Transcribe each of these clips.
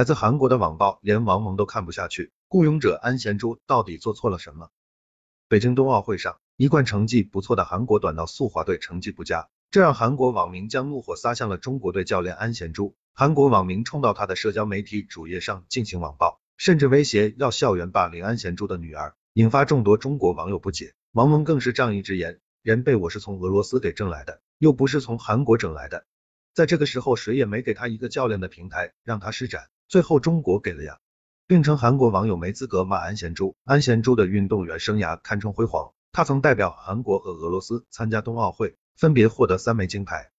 来自韩国的网暴连王蒙都看不下去，雇佣者安贤洙到底做错了什么？北京冬奥会上，一贯成绩不错的韩国短道速滑队成绩不佳，这让韩国网民将怒火撒向了中国队教练安贤洙。韩国网民冲到他的社交媒体主页上进行网暴，甚至威胁要校园霸凌安贤洙的女儿，引发众多中国网友不解。王蒙更是仗义直言，人被我是从俄罗斯给挣来的，又不是从韩国整来的。在这个时候，谁也没给他一个教练的平台让他施展。最后中国给了呀，并称韩国网友没资格骂安贤洙。安贤洙的运动员生涯堪称辉煌，他曾代表韩国和俄罗斯参加冬奥会，分别获得三枚金牌。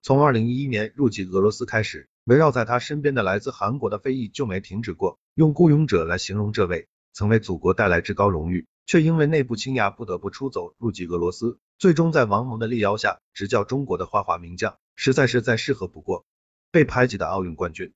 从二零一一年入籍俄罗斯开始，围绕在他身边的来自韩国的非议就没停止过。用雇佣者来形容这位曾为祖国带来至高荣誉，却因为内部倾轧不得不出走入籍俄罗斯，最终在王蒙的力邀下执教中国的花滑名将，实在是再适合不过。被排挤的奥运冠军。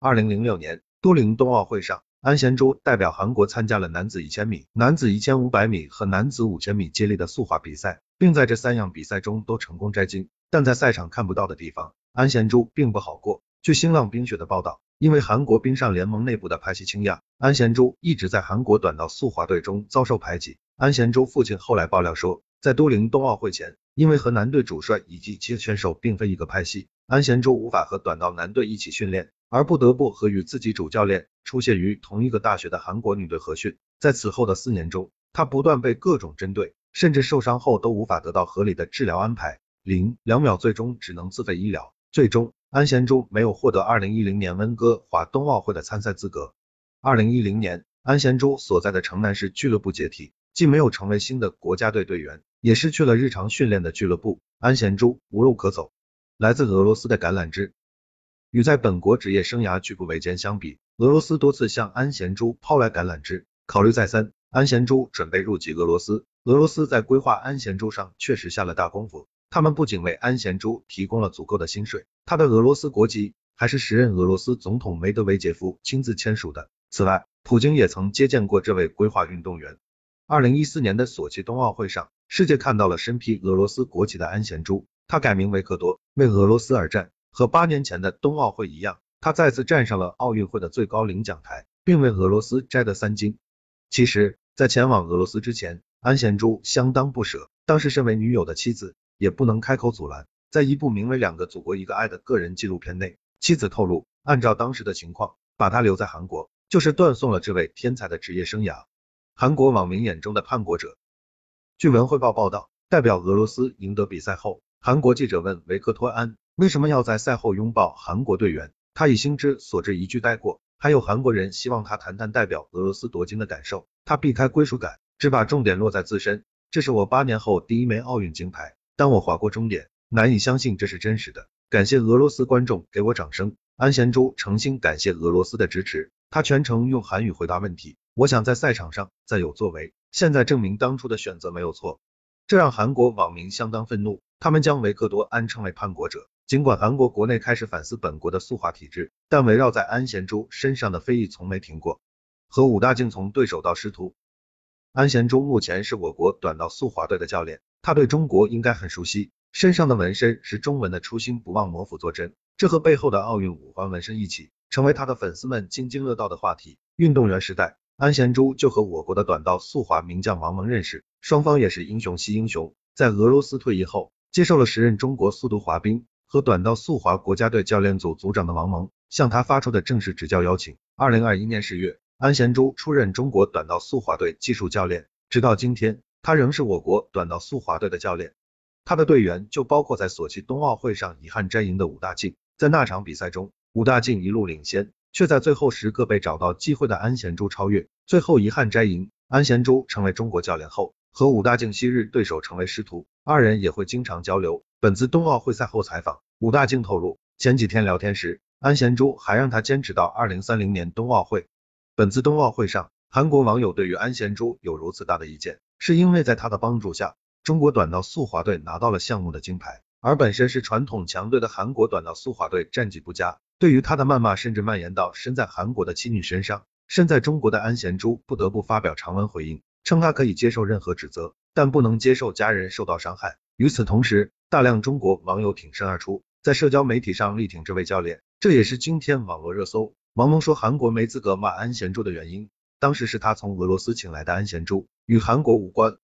二零零六年都灵冬奥会上，安贤洙代表韩国参加了男子一千米、男子一千五百米和男子五千米接力的速滑比赛，并在这三样比赛中都成功摘金。但在赛场看不到的地方，安贤洙并不好过。据新浪冰雪的报道，因为韩国冰上联盟内部的排系倾轧，安贤洙一直在韩国短道速滑队中遭受排挤。安贤洙父亲后来爆料说，在都灵冬奥会前，因为和男队主帅以及其选手并非一个派系，安贤洙无法和短道男队一起训练。而不得不和与自己主教练出现于同一个大学的韩国女队合训，在此后的四年中，她不断被各种针对，甚至受伤后都无法得到合理的治疗安排。零两秒最终只能自费医疗，最终安贤洙没有获得二零一零年温哥华冬奥会的参赛资格。二零一零年，安贤洙所在的城南市俱乐部解体，既没有成为新的国家队队员，也失去了日常训练的俱乐部，安贤洙无路可走。来自俄罗斯的橄榄枝。与在本国职业生涯举步维艰相比，俄罗斯多次向安贤洙抛来橄榄枝。考虑再三，安贤洙准备入籍俄罗斯。俄罗斯在规划安贤洙上确实下了大功夫，他们不仅为安贤洙提供了足够的薪水，他的俄罗斯国籍还是时任俄罗斯总统梅德韦杰夫亲自签署的。此外，普京也曾接见过这位规划运动员。二零一四年的索契冬奥会上，世界看到了身披俄罗斯国旗的安贤洙，他改名为克多，为俄罗斯而战。和八年前的冬奥会一样，他再次站上了奥运会的最高领奖台，并为俄罗斯摘得三金。其实，在前往俄罗斯之前，安贤洙相当不舍。当时身为女友的妻子，也不能开口阻拦。在一部名为《两个祖国一个爱》的个人纪录片内，妻子透露，按照当时的情况，把他留在韩国，就是断送了这位天才的职业生涯。韩国网民眼中的叛国者。据文汇报报道，代表俄罗斯赢得比赛后，韩国记者问维克托安。为什么要在赛后拥抱韩国队员？他以心之所至一句带过。还有韩国人希望他谈谈代表俄罗斯夺金的感受。他避开归属感，只把重点落在自身。这是我八年后第一枚奥运金牌。当我划过终点，难以相信这是真实的。感谢俄罗斯观众给我掌声。安贤洙诚心感谢俄罗斯的支持。他全程用韩语回答问题。我想在赛场上再有作为。现在证明当初的选择没有错。这让韩国网民相当愤怒，他们将维克多安称为叛国者。尽管韩国国内开始反思本国的速滑体制，但围绕在安贤洙身上的非议从没停过。和武大靖从对手到师徒，安贤洙目前是我国短道速滑队的教练，他对中国应该很熟悉。身上的纹身是中文的“初心不忘，磨斧作针”，这和背后的奥运五环纹身一起，成为他的粉丝们津津乐道的话题。运动员时代，安贤洙就和我国的短道速滑名将王蒙认识，双方也是英雄惜英雄。在俄罗斯退役后，接受了时任中国速度滑冰。和短道速滑国家队教练组组长的王蒙向他发出的正式执教邀请。二零二一年十月，安贤洙出任中国短道速滑队技术教练，直到今天，他仍是我国短道速滑队的教练。他的队员就包括在索契冬奥会上遗憾摘银的武大靖。在那场比赛中，武大靖一路领先，却在最后时刻被找到机会的安贤洙超越，最后遗憾摘银。安贤洙成为中国教练后，和武大靖昔日对手成为师徒，二人也会经常交流。本次冬奥会赛后采访，武大靖透露，前几天聊天时，安贤洙还让他坚持到二零三零年冬奥会。本次冬奥会上，韩国网友对于安贤洙有如此大的意见，是因为在他的帮助下，中国短道速滑队拿到了项目的金牌，而本身是传统强队的韩国短道速滑队战绩不佳。对于他的谩骂，甚至蔓延到身在韩国的妻女身上。身在中国的安贤洙不得不发表长文回应，称他可以接受任何指责，但不能接受家人受到伤害。与此同时，大量中国网友挺身而出，在社交媒体上力挺这位教练，这也是今天网络热搜王蒙说韩国没资格骂安贤洙的原因，当时是他从俄罗斯请来的安贤洙，与韩国无关。